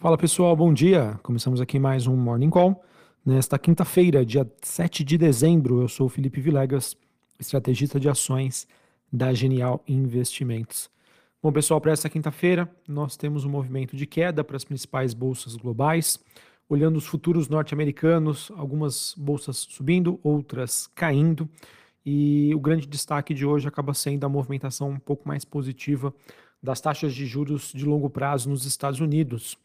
Fala pessoal, bom dia. Começamos aqui mais um Morning Call. Nesta quinta-feira, dia 7 de dezembro, eu sou o Felipe Vilegas, estrategista de ações da Genial Investimentos. Bom, pessoal, para essa quinta-feira, nós temos um movimento de queda para as principais bolsas globais. Olhando os futuros norte-americanos, algumas bolsas subindo, outras caindo. E o grande destaque de hoje acaba sendo a movimentação um pouco mais positiva das taxas de juros de longo prazo nos Estados Unidos.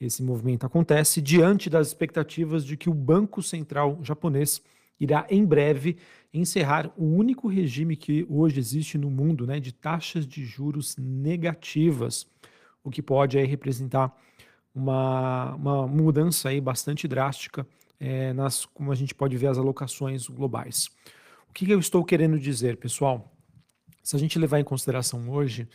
Esse movimento acontece diante das expectativas de que o Banco Central japonês irá em breve encerrar o único regime que hoje existe no mundo né, de taxas de juros negativas, o que pode aí, representar uma, uma mudança aí bastante drástica é, nas, como a gente pode ver, as alocações globais. O que, que eu estou querendo dizer, pessoal? Se a gente levar em consideração hoje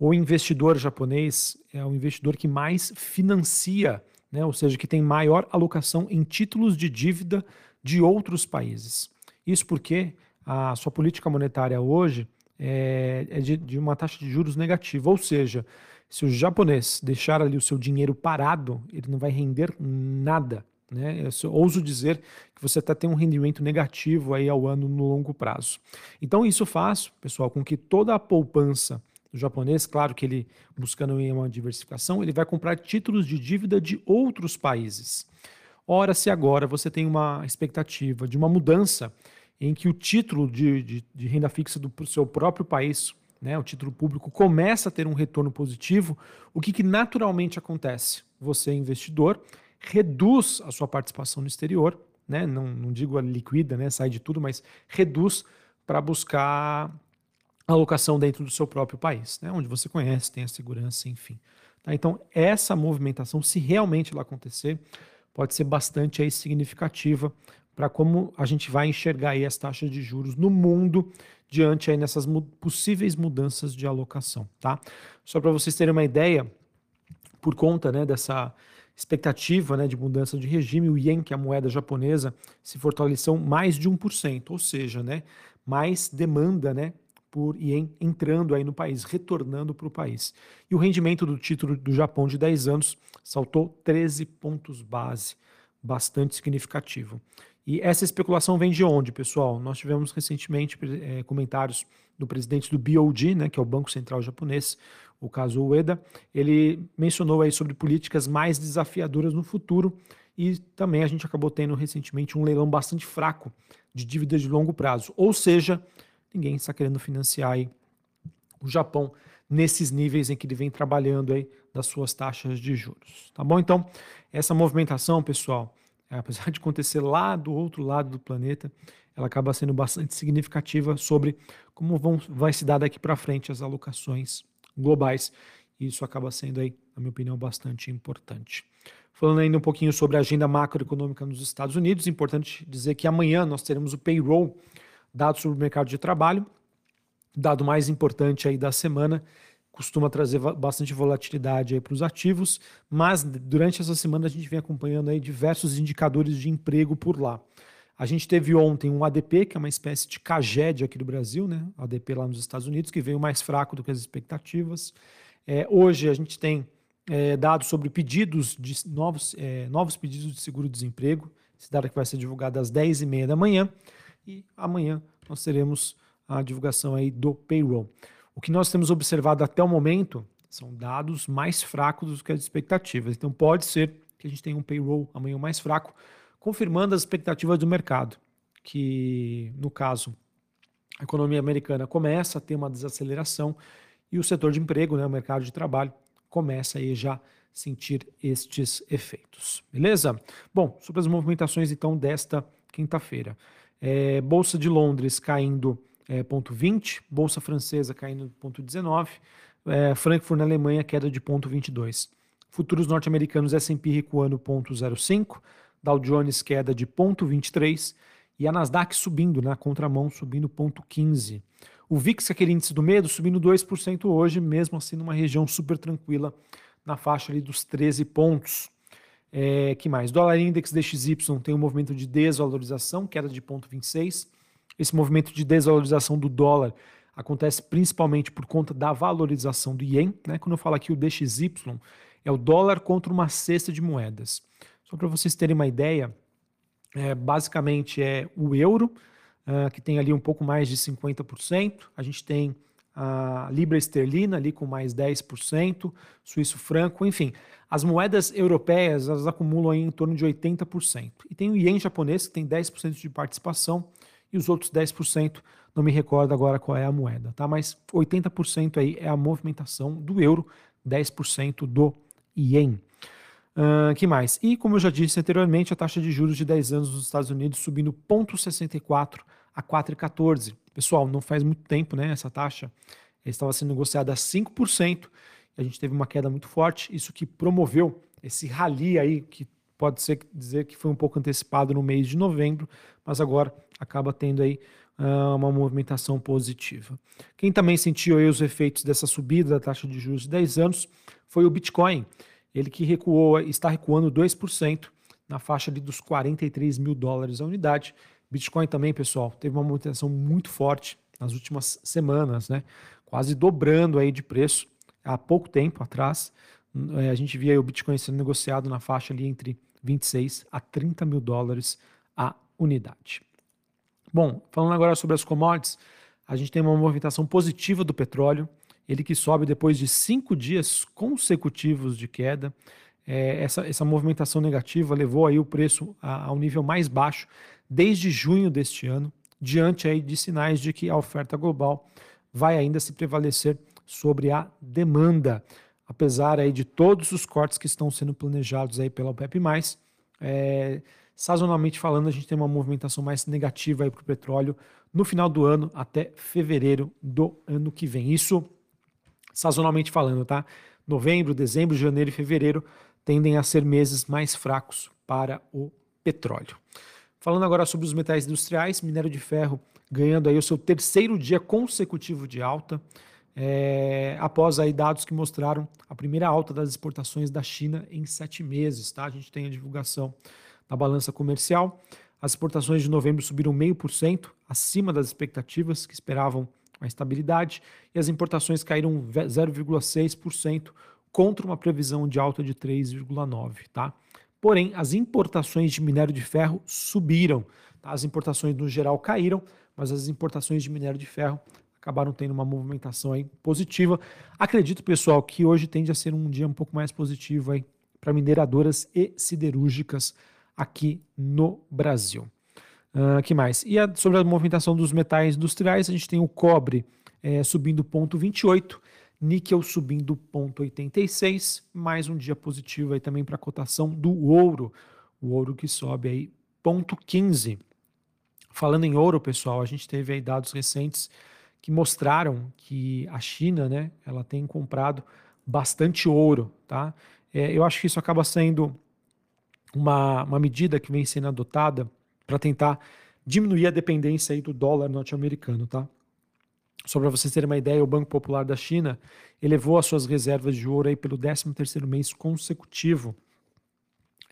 o investidor japonês é o investidor que mais financia, né, ou seja, que tem maior alocação em títulos de dívida de outros países. Isso porque a sua política monetária hoje é, é de, de, uma taxa de juros negativa, ou seja, se o japonês deixar ali o seu dinheiro parado, ele não vai render nada. Né? Eu ouso dizer que você até tem um rendimento negativo aí ao ano no longo prazo. Então isso faz, pessoal, com que toda a poupança do japonês, claro que ele, buscando uma diversificação, ele vai comprar títulos de dívida de outros países. Ora, se agora você tem uma expectativa de uma mudança em que o título de, de, de renda fixa do seu próprio país, né, o título público, começa a ter um retorno positivo, o que, que naturalmente acontece? Você, investidor, reduz a sua participação no exterior, né, não, não digo a liquida, né, sai de tudo, mas reduz para buscar alocação dentro do seu próprio país, né, onde você conhece, tem a segurança, enfim. Tá? Então, essa movimentação, se realmente ela acontecer, pode ser bastante aí, significativa para como a gente vai enxergar aí as taxas de juros no mundo diante aí nessas mu possíveis mudanças de alocação. Tá? Só para vocês terem uma ideia, por conta né, dessa expectativa né, de mudança de regime, o ien, que é a moeda japonesa, se fortaleceu mais de 1%, ou seja, né, mais demanda né, por ien entrando aí no país, retornando para o país. E o rendimento do título do Japão de 10 anos saltou 13 pontos base, bastante significativo. E essa especulação vem de onde, pessoal? Nós tivemos recentemente é, comentários do presidente do BOD, né, que é o Banco Central Japonês, o caso Ueda. Ele mencionou aí sobre políticas mais desafiadoras no futuro e também a gente acabou tendo recentemente um leilão bastante fraco de dívidas de longo prazo. Ou seja, ninguém está querendo financiar aí o Japão nesses níveis em que ele vem trabalhando aí das suas taxas de juros. Tá bom? Então, essa movimentação, pessoal, é, apesar de acontecer lá do outro lado do planeta, ela acaba sendo bastante significativa sobre como vão, vai se dar daqui para frente as alocações globais. E isso acaba sendo aí, na minha opinião, bastante importante. Falando ainda um pouquinho sobre a agenda macroeconômica nos Estados Unidos, importante dizer que amanhã nós teremos o payroll dados sobre o mercado de trabalho, dado mais importante aí da semana, costuma trazer bastante volatilidade para os ativos, mas durante essa semana a gente vem acompanhando aí diversos indicadores de emprego por lá. A gente teve ontem um ADP, que é uma espécie de CAGED aqui do Brasil, né? ADP lá nos Estados Unidos, que veio mais fraco do que as expectativas. É, hoje a gente tem é, dados sobre pedidos de novos, é, novos pedidos de seguro-desemprego. Esse dado que vai ser divulgado às 10h30 da manhã e amanhã nós teremos a divulgação aí do payroll. O que nós temos observado até o momento são dados mais fracos do que as expectativas. Então pode ser que a gente tenha um payroll amanhã mais fraco, confirmando as expectativas do mercado, que no caso a economia americana começa a ter uma desaceleração e o setor de emprego, né, o mercado de trabalho, começa aí já sentir estes efeitos. Beleza? Bom, sobre as movimentações então desta quinta-feira. É, Bolsa de Londres caindo é, ponto 20, Bolsa Francesa caindo ponto 19, é, Frankfurt na Alemanha queda de ponto 22. Futuros norte-americanos S&P recuando ponto 0,5, Dow Jones queda de ponto 23 e a Nasdaq subindo na contramão, subindo ponto 15. O VIX, aquele índice do medo, subindo 2% hoje, mesmo assim numa região super tranquila, na faixa ali dos 13 pontos. É, que mais? Dólar Index DXY tem um movimento de desvalorização, queda de 0,26. Esse movimento de desvalorização do dólar acontece principalmente por conta da valorização do ien. Né? Quando eu falo aqui o DXY, é o dólar contra uma cesta de moedas. Só para vocês terem uma ideia, é, basicamente é o euro, uh, que tem ali um pouco mais de 50%. A gente tem a libra esterlina ali com mais 10%, suíço franco, enfim. As moedas europeias elas acumulam em torno de 80%. E tem o ien japonês que tem 10% de participação e os outros 10%, não me recordo agora qual é a moeda, tá? Mas 80% aí é a movimentação do euro, 10% do ien. Uh, que mais? E como eu já disse anteriormente, a taxa de juros de 10 anos nos Estados Unidos subindo 0,64 a 4,14. Pessoal, não faz muito tempo, né? Essa taxa estava sendo negociada a 5%, e a gente teve uma queda muito forte, isso que promoveu esse rally aí, que pode ser dizer que foi um pouco antecipado no mês de novembro, mas agora acaba tendo aí uh, uma movimentação positiva. Quem também sentiu aí os efeitos dessa subida da taxa de juros de 10 anos foi o Bitcoin, ele que recuou, está recuando 2% na faixa ali dos 43 mil dólares a unidade, Bitcoin também, pessoal, teve uma movimentação muito forte nas últimas semanas, né? Quase dobrando aí de preço há pouco tempo atrás. É, a gente via o Bitcoin sendo negociado na faixa ali entre 26 a 30 mil dólares a unidade. Bom, falando agora sobre as commodities, a gente tem uma movimentação positiva do petróleo, ele que sobe depois de cinco dias consecutivos de queda. É, essa, essa movimentação negativa levou aí o preço a, ao nível mais baixo desde junho deste ano, diante aí de sinais de que a oferta global vai ainda se prevalecer sobre a demanda, apesar aí de todos os cortes que estão sendo planejados aí pela OPEP+, é, sazonalmente falando, a gente tem uma movimentação mais negativa para o petróleo no final do ano até fevereiro do ano que vem. Isso sazonalmente falando, tá? Novembro, dezembro, janeiro e fevereiro tendem a ser meses mais fracos para o petróleo. Falando agora sobre os metais industriais, minério de ferro ganhando aí o seu terceiro dia consecutivo de alta, é, após aí dados que mostraram a primeira alta das exportações da China em sete meses. Tá? A gente tem a divulgação da balança comercial. As exportações de novembro subiram 0,5%, acima das expectativas que esperavam a estabilidade, e as importações caíram 0,6% contra uma previsão de alta de 3,9%. Tá? Porém, as importações de minério de ferro subiram. Tá? As importações no geral caíram, mas as importações de minério de ferro acabaram tendo uma movimentação aí positiva. Acredito, pessoal, que hoje tende a ser um dia um pouco mais positivo para mineradoras e siderúrgicas aqui no Brasil. Uh, que mais? E a, sobre a movimentação dos metais industriais, a gente tem o cobre é, subindo 0,28 níquel subindo 0,86, mais um dia positivo aí também para a cotação do ouro, o ouro que sobe aí 0,15. Falando em ouro, pessoal, a gente teve aí dados recentes que mostraram que a China, né, ela tem comprado bastante ouro, tá? É, eu acho que isso acaba sendo uma, uma medida que vem sendo adotada para tentar diminuir a dependência aí do dólar norte-americano, tá? Só para vocês terem uma ideia, o Banco Popular da China elevou as suas reservas de ouro aí pelo 13º mês consecutivo.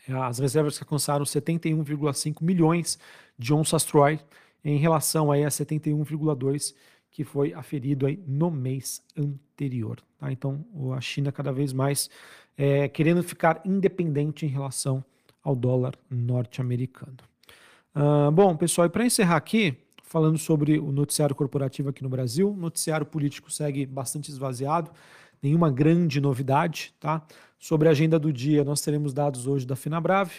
As reservas que alcançaram 71,5 milhões de onças Troy em relação aí a 71,2 que foi aferido aí no mês anterior. Tá? Então, a China cada vez mais é, querendo ficar independente em relação ao dólar norte-americano. Bom, pessoal, e para encerrar aqui, falando sobre o noticiário corporativo aqui no Brasil. O noticiário político segue bastante esvaziado, nenhuma grande novidade, tá? Sobre a agenda do dia, nós teremos dados hoje da Finabrave,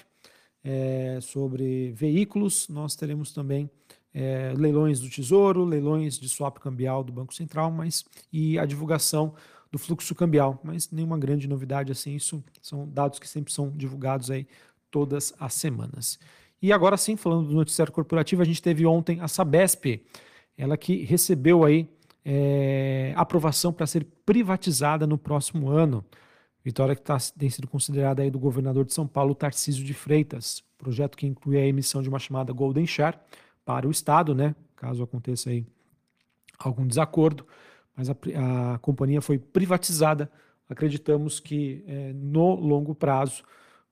é, sobre veículos, nós teremos também é, leilões do Tesouro, leilões de swap cambial do Banco Central, mas e a divulgação do fluxo cambial, mas nenhuma grande novidade assim, isso são dados que sempre são divulgados aí todas as semanas. E agora sim, falando do noticiário corporativo, a gente teve ontem a Sabesp, ela que recebeu aí é, aprovação para ser privatizada no próximo ano. Vitória que tá, tem sido considerada aí do governador de São Paulo, Tarcísio de Freitas. Projeto que inclui a emissão de uma chamada Golden Share para o Estado, né? Caso aconteça aí algum desacordo. Mas a, a companhia foi privatizada. Acreditamos que é, no longo prazo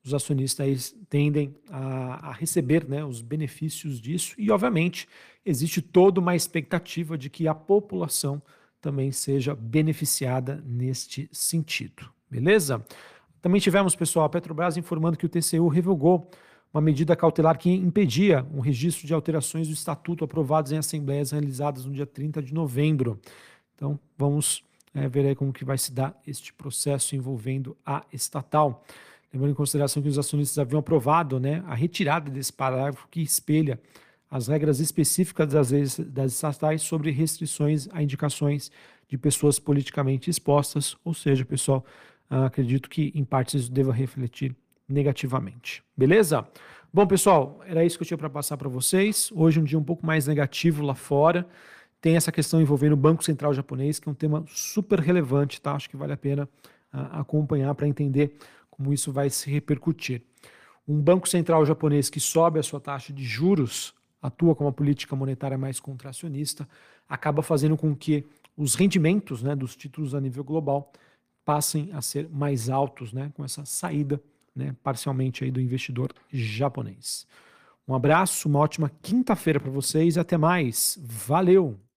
os acionistas tendem a, a, receber né, os benefícios disso e, obviamente, existe toda uma expectativa de que a população também seja beneficiada neste sentido, beleza? Também tivemos, pessoal, a Petrobras informando que o TCU revogou uma medida cautelar que impedia o registro de alterações do estatuto aprovados em assembleias realizadas no dia 30 de novembro. Então, vamos é, ver aí como que vai se dar este processo envolvendo a estatal. Lembrando em consideração que os acionistas haviam aprovado né, a retirada desse parágrafo que espelha as regras específicas das leis das estatais sobre restrições a indicações de pessoas politicamente expostas, ou seja, pessoal, acredito que em parte isso deva refletir negativamente. Beleza? Bom, pessoal, era isso que eu tinha para passar para vocês. Hoje um dia um pouco mais negativo lá fora. Tem essa questão envolvendo o Banco Central japonês, que é um tema super relevante, tá? Acho que vale a pena uh, acompanhar para entender como isso vai se repercutir. Um Banco Central japonês que sobe a sua taxa de juros, atua com uma política monetária mais contracionista, acaba fazendo com que os rendimentos né, dos títulos a nível global passem a ser mais altos, né, com essa saída né, parcialmente aí do investidor japonês. Um abraço, uma ótima quinta-feira para vocês e até mais. Valeu!